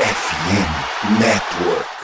FM Network.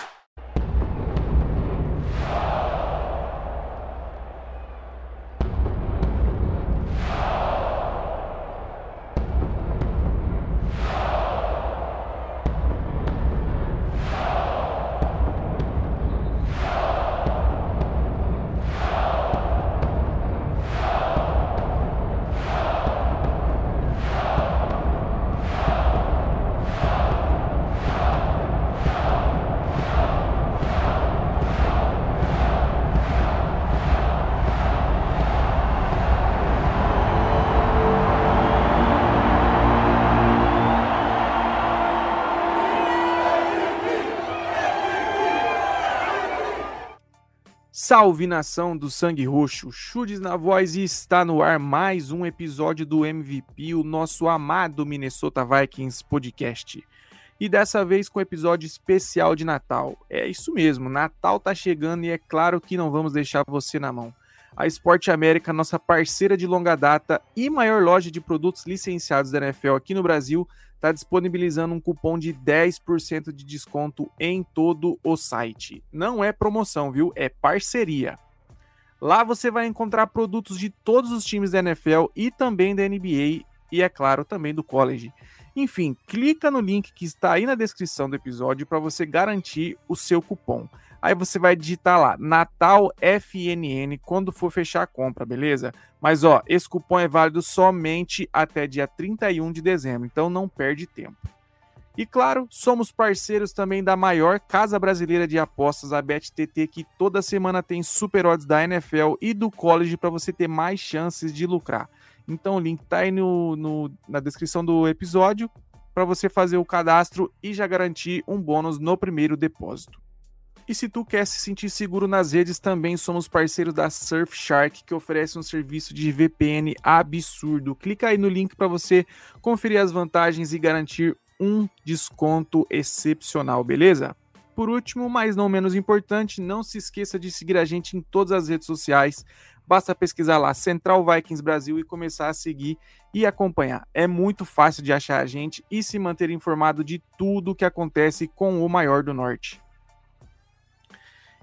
Salve nação do Sangue Roxo, Chudes na voz e está no ar mais um episódio do MVP, o nosso amado Minnesota Vikings podcast. E dessa vez com episódio especial de Natal. É isso mesmo, Natal tá chegando e é claro que não vamos deixar você na mão. A Esporte América, nossa parceira de longa data e maior loja de produtos licenciados da NFL aqui no Brasil, está disponibilizando um cupom de 10% de desconto em todo o site. Não é promoção, viu? É parceria. Lá você vai encontrar produtos de todos os times da NFL e também da NBA e, é claro, também do college. Enfim, clica no link que está aí na descrição do episódio para você garantir o seu cupom. Aí você vai digitar lá Natal FNN quando for fechar a compra, beleza? Mas ó, esse cupom é válido somente até dia 31 de dezembro, então não perde tempo. E claro, somos parceiros também da maior casa brasileira de apostas, a BetTT, que toda semana tem super odds da NFL e do college para você ter mais chances de lucrar. Então o link tá aí no, no na descrição do episódio para você fazer o cadastro e já garantir um bônus no primeiro depósito. E se tu quer se sentir seguro nas redes, também somos parceiros da Surfshark, que oferece um serviço de VPN absurdo. Clica aí no link para você conferir as vantagens e garantir um desconto excepcional, beleza? Por último, mas não menos importante, não se esqueça de seguir a gente em todas as redes sociais. Basta pesquisar lá Central Vikings Brasil e começar a seguir e acompanhar. É muito fácil de achar a gente e se manter informado de tudo o que acontece com o maior do norte.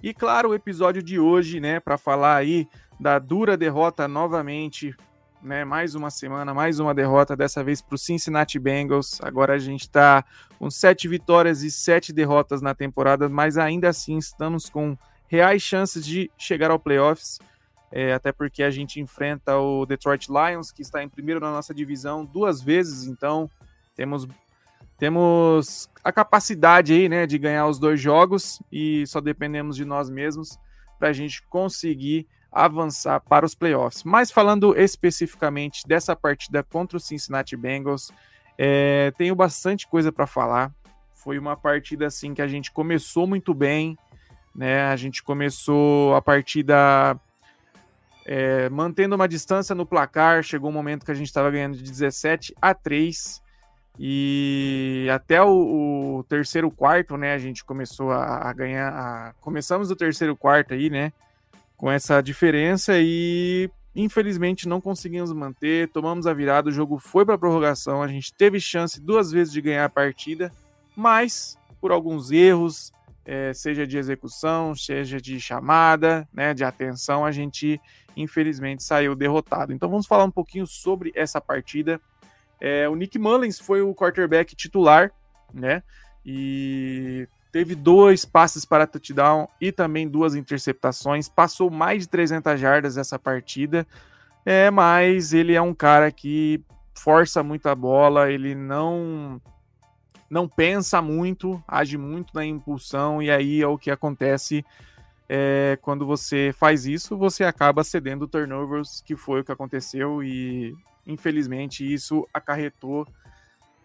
E claro, o episódio de hoje, né, para falar aí da dura derrota novamente, né, mais uma semana, mais uma derrota, dessa vez para o Cincinnati Bengals. Agora a gente está com sete vitórias e sete derrotas na temporada, mas ainda assim estamos com reais chances de chegar ao playoffs. É, até porque a gente enfrenta o Detroit Lions, que está em primeiro na nossa divisão duas vezes, então temos temos a capacidade aí, né, de ganhar os dois jogos e só dependemos de nós mesmos para a gente conseguir avançar para os playoffs. Mas falando especificamente dessa partida contra o Cincinnati Bengals, é, tenho bastante coisa para falar. Foi uma partida assim que a gente começou muito bem, né? A gente começou a partida é, mantendo uma distância no placar. Chegou um momento que a gente estava ganhando de 17 a 3 e até o, o, terceiro quarto, né, a gente começou a, a ganhar. A... Começamos o terceiro quarto aí, né? Com essa diferença e infelizmente não conseguimos manter. Tomamos a virada, o jogo foi para prorrogação. A gente teve chance duas vezes de ganhar a partida, mas por alguns erros, é, seja de execução, seja de chamada, né, de atenção, a gente infelizmente saiu derrotado. Então vamos falar um pouquinho sobre essa partida. É, o Nick Mullins foi o quarterback titular, né? E teve dois passes para touchdown e também duas interceptações. Passou mais de 300 jardas essa partida. É, mas ele é um cara que força muito a bola, ele não não pensa muito, age muito na impulsão e aí é o que acontece é, quando você faz isso, você acaba cedendo turnovers, que foi o que aconteceu e infelizmente, isso acarretou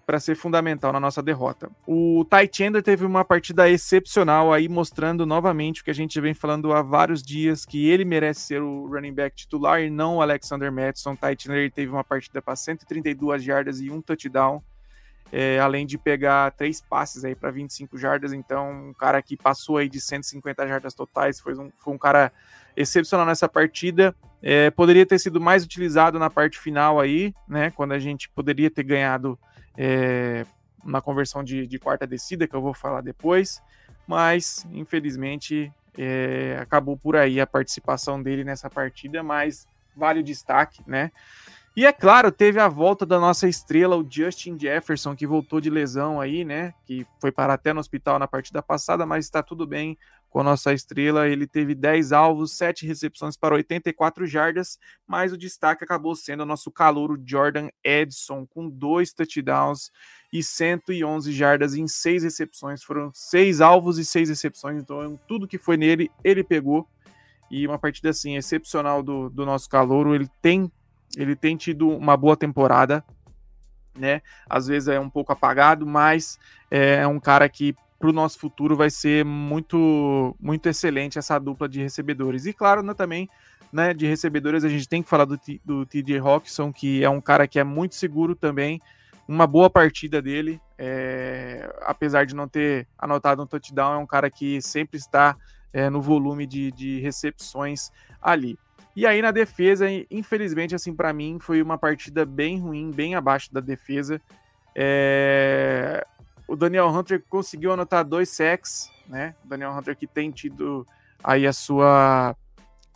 para ser fundamental na nossa derrota. O Ty Chandler teve uma partida excepcional aí, mostrando novamente o que a gente vem falando há vários dias, que ele merece ser o running back titular e não o Alexander Madison. Ty Chandler teve uma partida para 132 jardas e um touchdown, é, além de pegar três passes aí para 25 jardas. Então, um cara que passou aí de 150 jardas totais, foi um, foi um cara excepcional nessa partida. É, poderia ter sido mais utilizado na parte final aí, né? Quando a gente poderia ter ganhado é, na conversão de, de quarta descida, que eu vou falar depois, mas infelizmente é, acabou por aí a participação dele nessa partida, mas vale o destaque, né? E é claro, teve a volta da nossa estrela, o Justin Jefferson, que voltou de lesão aí, né? Que foi parar até no hospital na partida passada, mas está tudo bem com a nossa estrela. Ele teve 10 alvos, 7 recepções para 84 jardas, mas o destaque acabou sendo o nosso calouro Jordan Edson, com dois touchdowns e 111 jardas em seis recepções. Foram seis alvos e seis recepções, então tudo que foi nele, ele pegou. E uma partida assim excepcional do, do nosso calouro. Ele tem ele tem tido uma boa temporada, né? Às vezes é um pouco apagado, mas é um cara que para o nosso futuro vai ser muito muito excelente essa dupla de recebedores. E claro, né, também né, de recebedores a gente tem que falar do, do TJ Rockson, que é um cara que é muito seguro também. Uma boa partida dele, é, apesar de não ter anotado um touchdown, é um cara que sempre está é, no volume de, de recepções ali. E aí na defesa, infelizmente, assim, para mim foi uma partida bem ruim, bem abaixo da defesa. É... O Daniel Hunter conseguiu anotar dois sacks, né? O Daniel Hunter que tem tido aí a sua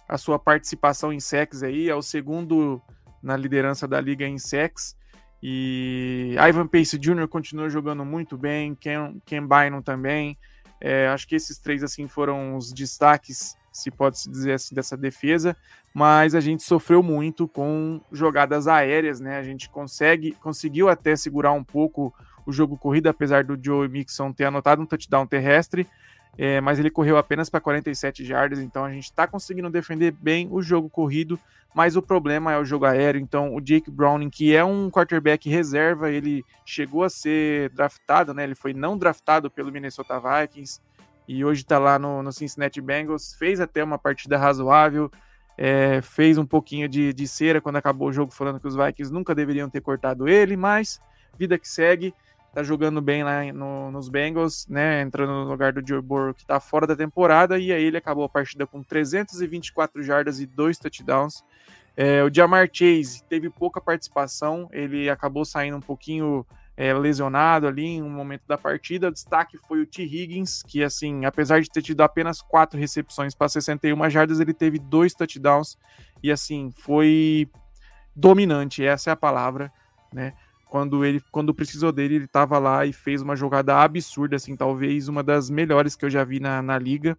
a sua participação em sacks aí, é o segundo na liderança da liga em sacks. E Ivan Pace Jr. continua jogando muito bem, Ken, Ken Bynum também. É, acho que esses três assim foram os destaques se pode se dizer assim, dessa defesa, mas a gente sofreu muito com jogadas aéreas, né? A gente consegue, conseguiu até segurar um pouco o jogo corrido, apesar do Joe Mixon ter anotado um touchdown terrestre, é, mas ele correu apenas para 47 jardas, então a gente está conseguindo defender bem o jogo corrido, mas o problema é o jogo aéreo. Então o Jake Browning, que é um quarterback reserva, ele chegou a ser draftado, né? Ele foi não draftado pelo Minnesota Vikings e hoje está lá no, no, Cincinnati Bengals. Fez até uma partida razoável, é, fez um pouquinho de, de cera quando acabou o jogo, falando que os Vikings nunca deveriam ter cortado ele, mas vida que segue. Tá jogando bem lá no, nos Bengals, né? Entrando no lugar do Joe Burrow, que tá fora da temporada, e aí ele acabou a partida com 324 jardas e dois touchdowns. É, o Jamar Chase teve pouca participação, ele acabou saindo um pouquinho é, lesionado ali em um momento da partida. O destaque foi o T. Higgins, que, assim, apesar de ter tido apenas quatro recepções para 61 jardas, ele teve dois touchdowns e, assim, foi dominante, essa é a palavra, né? Quando ele, quando precisou dele, ele estava lá e fez uma jogada absurda, assim, talvez uma das melhores que eu já vi na, na liga.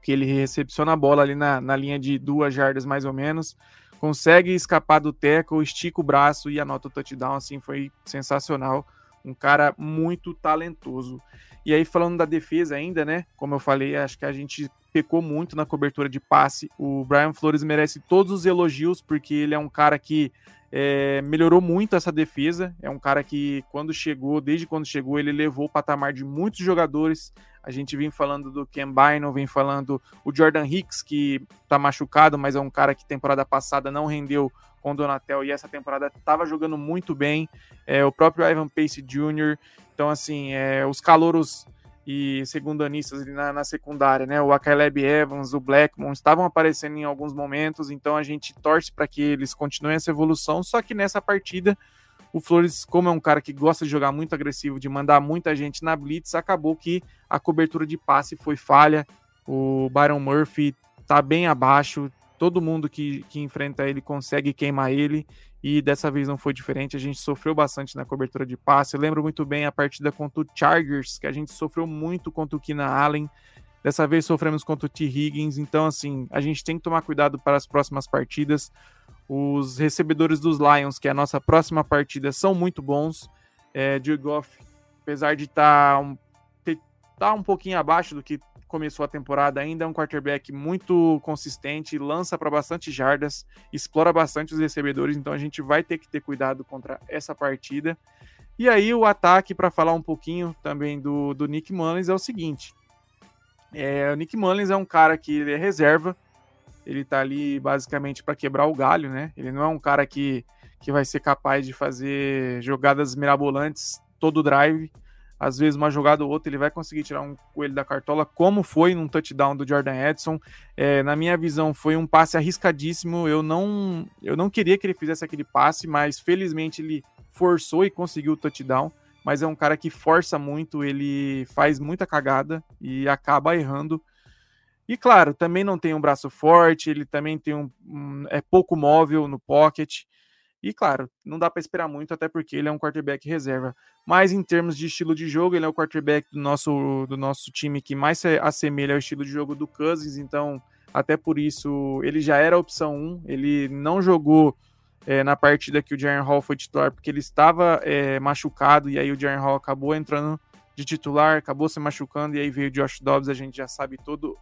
Que ele recepciona a bola ali na, na linha de duas jardas, mais ou menos consegue escapar do teco, estica o braço e anota o touchdown, assim, foi sensacional. Um cara muito talentoso. E aí, falando da defesa ainda, né? Como eu falei, acho que a gente pecou muito na cobertura de passe. O Brian Flores merece todos os elogios, porque ele é um cara que é, melhorou muito essa defesa. É um cara que, quando chegou, desde quando chegou, ele levou o patamar de muitos jogadores. A gente vem falando do Ken Bynum, vem falando o Jordan Hicks, que tá machucado, mas é um cara que temporada passada não rendeu com o Donatel e essa temporada estava jogando muito bem. É, o próprio Ivan Pace Jr. Então, assim, é, os calouros e segundanistas na, na secundária, né? O Akaleb Evans, o Blackmon estavam aparecendo em alguns momentos, então a gente torce para que eles continuem essa evolução. Só que nessa partida o Flores, como é um cara que gosta de jogar muito agressivo, de mandar muita gente na blitz, acabou que a cobertura de passe foi falha. O Byron Murphy tá bem abaixo. Todo mundo que, que enfrenta ele consegue queimar ele. E dessa vez não foi diferente. A gente sofreu bastante na cobertura de passe. Eu lembro muito bem a partida contra o Chargers, que a gente sofreu muito contra o Keenan Allen. Dessa vez sofremos contra o T. Higgins. Então, assim, a gente tem que tomar cuidado para as próximas partidas. Os recebedores dos Lions, que é a nossa próxima partida, são muito bons. É, Goff, apesar de estar tá um, tá um pouquinho abaixo do que começou a temporada, ainda é um quarterback muito consistente, lança para bastante jardas, explora bastante os recebedores, então a gente vai ter que ter cuidado contra essa partida. E aí o ataque, para falar um pouquinho também do, do Nick Mullins, é o seguinte. É, o Nick Mullins é um cara que ele é reserva, ele tá ali basicamente para quebrar o galho, né? Ele não é um cara que, que vai ser capaz de fazer jogadas mirabolantes todo drive. Às vezes, uma jogada ou outra, ele vai conseguir tirar um coelho da cartola, como foi num touchdown do Jordan Edson. É, na minha visão, foi um passe arriscadíssimo. Eu não, eu não queria que ele fizesse aquele passe, mas felizmente ele forçou e conseguiu o touchdown. mas é um cara que força muito, ele faz muita cagada e acaba errando. E claro, também não tem um braço forte, ele também tem um, um é pouco móvel no pocket. E claro, não dá para esperar muito, até porque ele é um quarterback reserva. Mas em termos de estilo de jogo, ele é o quarterback do nosso, do nosso time que mais se assemelha ao estilo de jogo do Cousins, então até por isso ele já era a opção 1. Ele não jogou é, na partida que o Jaren Hall foi titular, porque ele estava é, machucado, e aí o Jaren Hall acabou entrando de titular, acabou se machucando, e aí veio o Josh Dobbs, a gente já sabe todo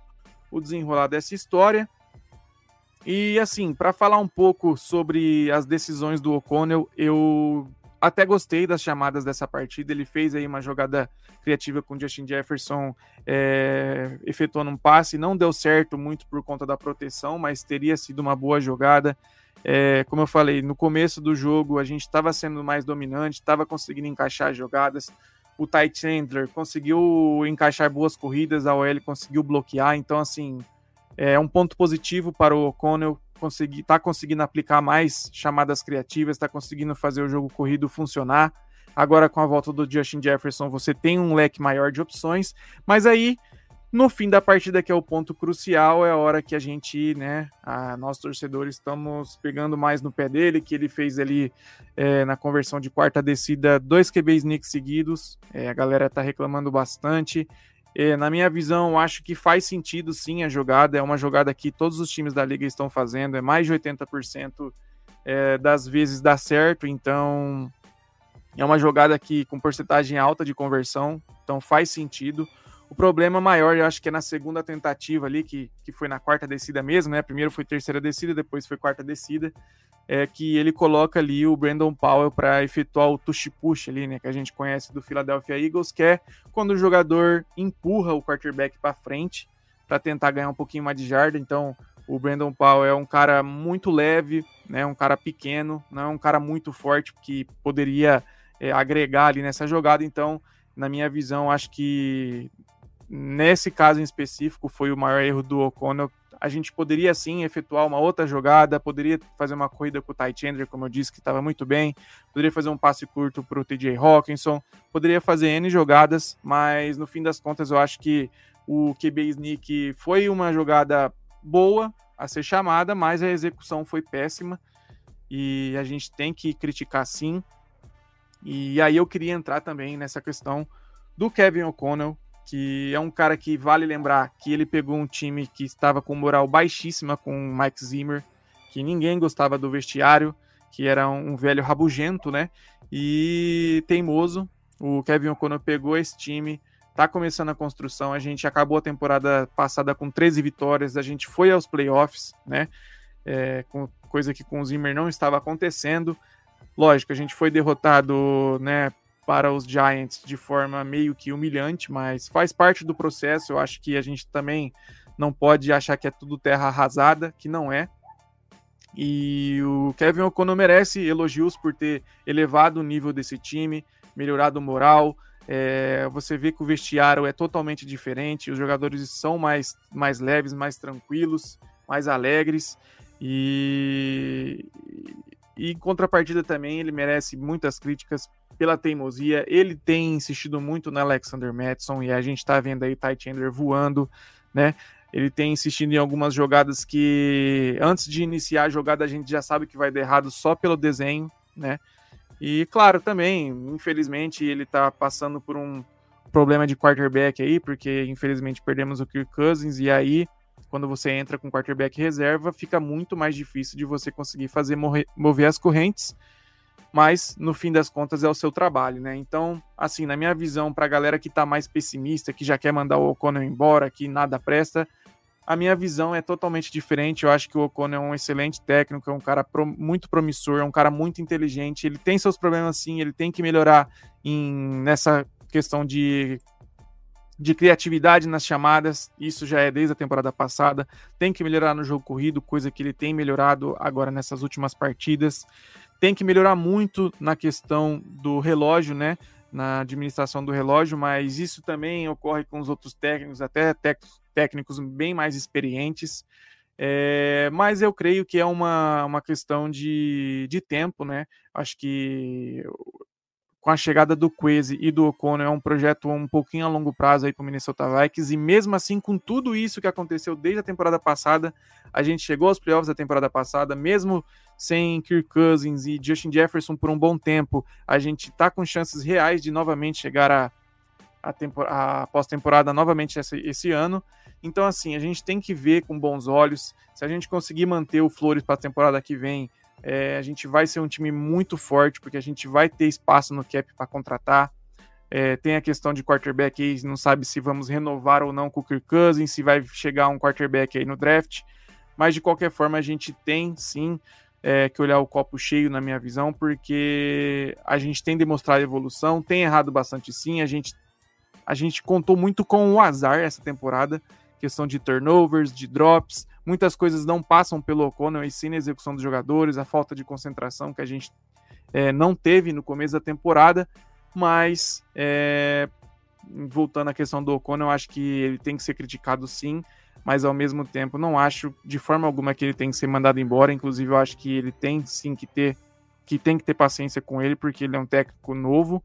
o desenrolar dessa história. E assim, para falar um pouco sobre as decisões do O'Connell, eu até gostei das chamadas dessa partida. Ele fez aí uma jogada criativa com Justin Jefferson, é, efetuando um passe. Não deu certo muito por conta da proteção, mas teria sido uma boa jogada. É, como eu falei, no começo do jogo a gente estava sendo mais dominante, estava conseguindo encaixar jogadas. O Ty Chandler conseguiu encaixar boas corridas, a OL conseguiu bloquear. Então, assim, é um ponto positivo para o O'Connell conseguir, tá conseguindo aplicar mais chamadas criativas, está conseguindo fazer o jogo corrido funcionar. Agora, com a volta do Justin Jefferson, você tem um leque maior de opções, mas aí no fim da partida, que é o ponto crucial, é a hora que a gente, né, a, nós torcedores estamos pegando mais no pé dele, que ele fez ali é, na conversão de quarta descida dois QB sneaks seguidos, é, a galera tá reclamando bastante. É, na minha visão, acho que faz sentido sim a jogada, é uma jogada que todos os times da liga estão fazendo, é mais de 80% é, das vezes dá certo, então é uma jogada que com porcentagem alta de conversão, então faz sentido. O problema maior, eu acho que é na segunda tentativa ali, que, que foi na quarta descida mesmo, né? Primeiro foi terceira descida, depois foi quarta descida, é que ele coloca ali o Brandon Powell para efetuar o tush-push ali, né? Que a gente conhece do Philadelphia Eagles, que é quando o jogador empurra o quarterback para frente para tentar ganhar um pouquinho mais de jarda. Então, o Brandon Powell é um cara muito leve, né? Um cara pequeno, não é um cara muito forte que poderia é, agregar ali nessa jogada. Então, na minha visão, acho que nesse caso em específico foi o maior erro do O'Connell. A gente poderia sim efetuar uma outra jogada, poderia fazer uma corrida com o Ty Chandler, como eu disse, que estava muito bem, poderia fazer um passe curto para o TJ Hawkinson, poderia fazer N jogadas, mas no fim das contas eu acho que o QB Sneak foi uma jogada boa a ser chamada, mas a execução foi péssima e a gente tem que criticar sim. E aí eu queria entrar também nessa questão do Kevin O'Connell, que é um cara que vale lembrar que ele pegou um time que estava com moral baixíssima com o Mike Zimmer, que ninguém gostava do vestiário, que era um velho rabugento, né? E teimoso. O Kevin O'Connor pegou esse time, tá começando a construção. A gente acabou a temporada passada com 13 vitórias, a gente foi aos playoffs, né? É, com, coisa que com o Zimmer não estava acontecendo. Lógico, a gente foi derrotado, né, para os Giants de forma meio que humilhante, mas faz parte do processo. Eu acho que a gente também não pode achar que é tudo terra arrasada, que não é. E o Kevin O'Connor merece elogios por ter elevado o nível desse time, melhorado o moral. É, você vê que o vestiário é totalmente diferente, os jogadores são mais, mais leves, mais tranquilos, mais alegres. E, e em contrapartida também ele merece muitas críticas pela teimosia. Ele tem insistido muito na Alexander Madison e a gente tá vendo aí Ty Chandler voando, né? Ele tem insistido em algumas jogadas que antes de iniciar a jogada a gente já sabe que vai dar errado só pelo desenho, né? E claro, também, infelizmente, ele tá passando por um problema de quarterback aí, porque infelizmente perdemos o Kirk Cousins e aí quando você entra com quarterback reserva, fica muito mais difícil de você conseguir fazer mover as correntes mas no fim das contas é o seu trabalho, né? Então, assim, na minha visão, para a galera que está mais pessimista, que já quer mandar o Oconnell embora, que nada presta, a minha visão é totalmente diferente. Eu acho que o Oconnell é um excelente técnico, é um cara pro, muito promissor, é um cara muito inteligente. Ele tem seus problemas sim, ele tem que melhorar em, nessa questão de de criatividade nas chamadas, isso já é desde a temporada passada. Tem que melhorar no jogo corrido, coisa que ele tem melhorado agora nessas últimas partidas tem que melhorar muito na questão do relógio, né? Na administração do relógio, mas isso também ocorre com os outros técnicos, até técnicos bem mais experientes. É, mas eu creio que é uma, uma questão de, de tempo, né? Acho que com a chegada do Quese e do O'Connor, é um projeto um pouquinho a longo prazo aí para o Minnesota Vikings, e mesmo assim, com tudo isso que aconteceu desde a temporada passada, a gente chegou aos playoffs da temporada passada, mesmo sem Kirk Cousins e Justin Jefferson por um bom tempo, a gente tá com chances reais de novamente chegar a, a, a pós-temporada novamente esse, ano. Então, assim, a gente tem que ver com bons olhos. Se a gente conseguir manter o Flores para a temporada que vem, é, a gente vai ser um time muito forte, porque a gente vai ter espaço no cap para contratar. É, tem a questão de quarterback aí, não sabe se vamos renovar ou não com o Kirk Cousins, se vai chegar um quarterback aí no draft. Mas de qualquer forma, a gente tem sim é, que olhar o copo cheio, na minha visão, porque a gente tem demonstrado evolução, tem errado bastante sim, a gente, a gente contou muito com o azar essa temporada, questão de turnovers, de drops, muitas coisas não passam pelo O'Connell e sim na execução dos jogadores, a falta de concentração que a gente é, não teve no começo da temporada, mas é, voltando à questão do O'Connell, acho que ele tem que ser criticado sim, mas ao mesmo tempo não acho de forma alguma que ele tem que ser mandado embora, inclusive eu acho que ele tem sim que ter que tem que ter paciência com ele, porque ele é um técnico novo,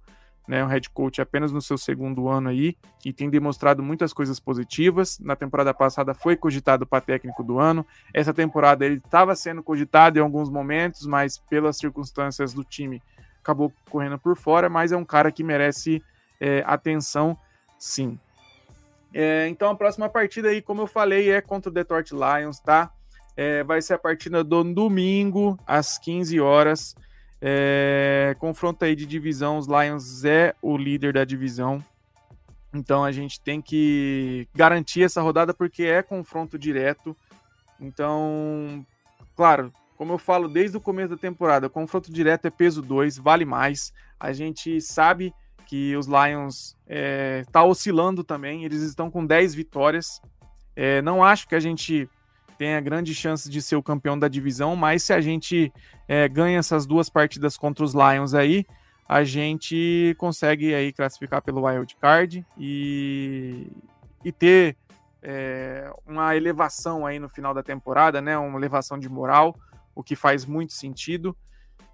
né, um head coach apenas no seu segundo ano aí e tem demonstrado muitas coisas positivas. Na temporada passada foi cogitado para técnico do ano. Essa temporada ele estava sendo cogitado em alguns momentos, mas pelas circunstâncias do time acabou correndo por fora. Mas é um cara que merece é, atenção, sim. É, então a próxima partida aí, como eu falei, é contra o Detroit Lions, tá? É, vai ser a partida do domingo às 15 horas. É, confronto aí de divisão, os Lions é o líder da divisão. Então a gente tem que garantir essa rodada porque é confronto direto. Então, claro, como eu falo desde o começo da temporada, confronto direto é peso 2, vale mais. A gente sabe que os Lions é, tá oscilando também, eles estão com 10 vitórias. É, não acho que a gente tem a grande chance de ser o campeão da divisão, mas se a gente é, ganha essas duas partidas contra os Lions aí, a gente consegue aí classificar pelo wild card e, e ter é, uma elevação aí no final da temporada, né? Uma elevação de moral, o que faz muito sentido.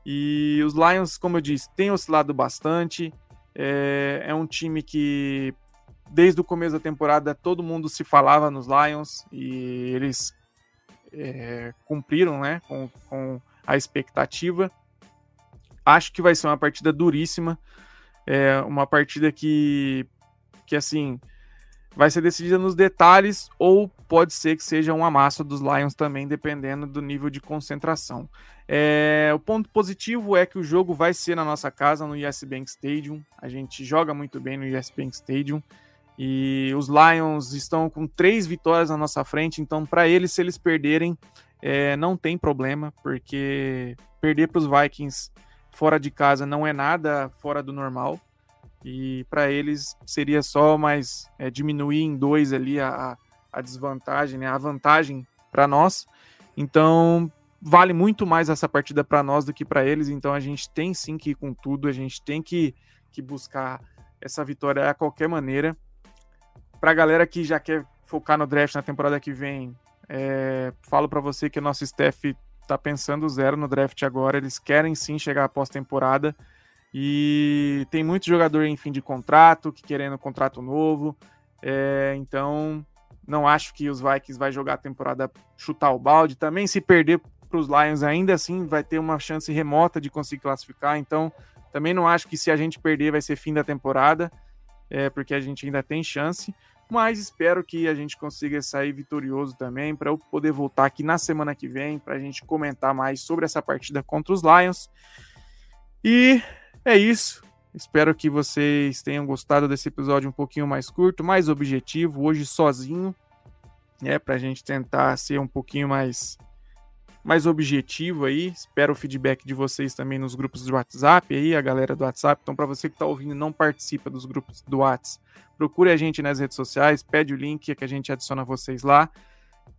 E os Lions, como eu disse, têm oscilado bastante. É, é um time que desde o começo da temporada todo mundo se falava nos Lions e eles é, cumpriram né, com, com, a expectativa. Acho que vai ser uma partida duríssima, é, uma partida que, que assim vai ser decidida nos detalhes ou pode ser que seja um amasso dos Lions também, dependendo do nível de concentração. É, o ponto positivo é que o jogo vai ser na nossa casa, no US Bank Stadium. A gente joga muito bem no US Bank Stadium. E os Lions estão com três vitórias na nossa frente, então para eles, se eles perderem, é, não tem problema, porque perder para os Vikings fora de casa não é nada fora do normal. E para eles seria só mais é, diminuir em dois ali a, a desvantagem, né, a vantagem para nós. Então vale muito mais essa partida para nós do que para eles. Então a gente tem sim que ir com tudo, a gente tem que, que buscar essa vitória a qualquer maneira para a galera que já quer focar no draft na temporada que vem, é, falo para você que o nosso staff está pensando zero no draft agora. Eles querem sim chegar após temporada e tem muito jogador em fim de contrato que querendo um contrato novo. É, então não acho que os Vikings vai jogar a temporada chutar o balde. Também se perder para os Lions ainda assim vai ter uma chance remota de conseguir classificar. Então também não acho que se a gente perder vai ser fim da temporada, é, porque a gente ainda tem chance mas espero que a gente consiga sair vitorioso também para eu poder voltar aqui na semana que vem para a gente comentar mais sobre essa partida contra os Lions. E é isso. Espero que vocês tenham gostado desse episódio um pouquinho mais curto, mais objetivo, hoje sozinho, né, para a gente tentar ser um pouquinho mais mais objetivo aí. Espero o feedback de vocês também nos grupos do WhatsApp aí, a galera do WhatsApp. Então, para você que está ouvindo e não participa dos grupos do WhatsApp, procure a gente nas redes sociais, pede o link que a gente adiciona vocês lá.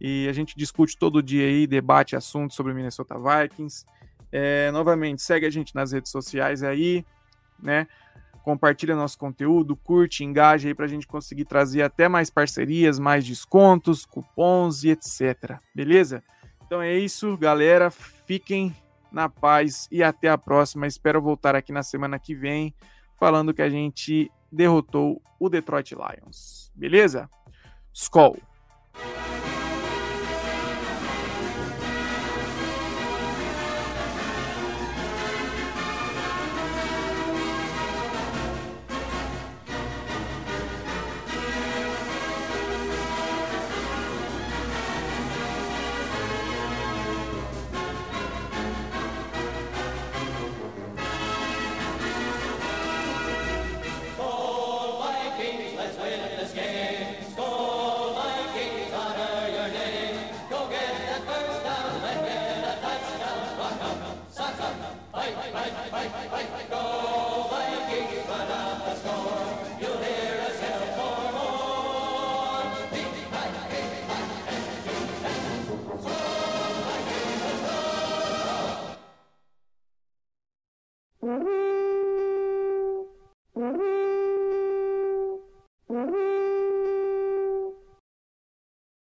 E a gente discute todo dia aí, debate assuntos sobre Minnesota Vikings. É, novamente, segue a gente nas redes sociais aí, né? Compartilha nosso conteúdo, curte, engaja aí para a gente conseguir trazer até mais parcerias, mais descontos, cupons e etc. Beleza? Então é isso, galera. Fiquem na paz e até a próxima. Espero voltar aqui na semana que vem falando que a gente derrotou o Detroit Lions. Beleza? Skol!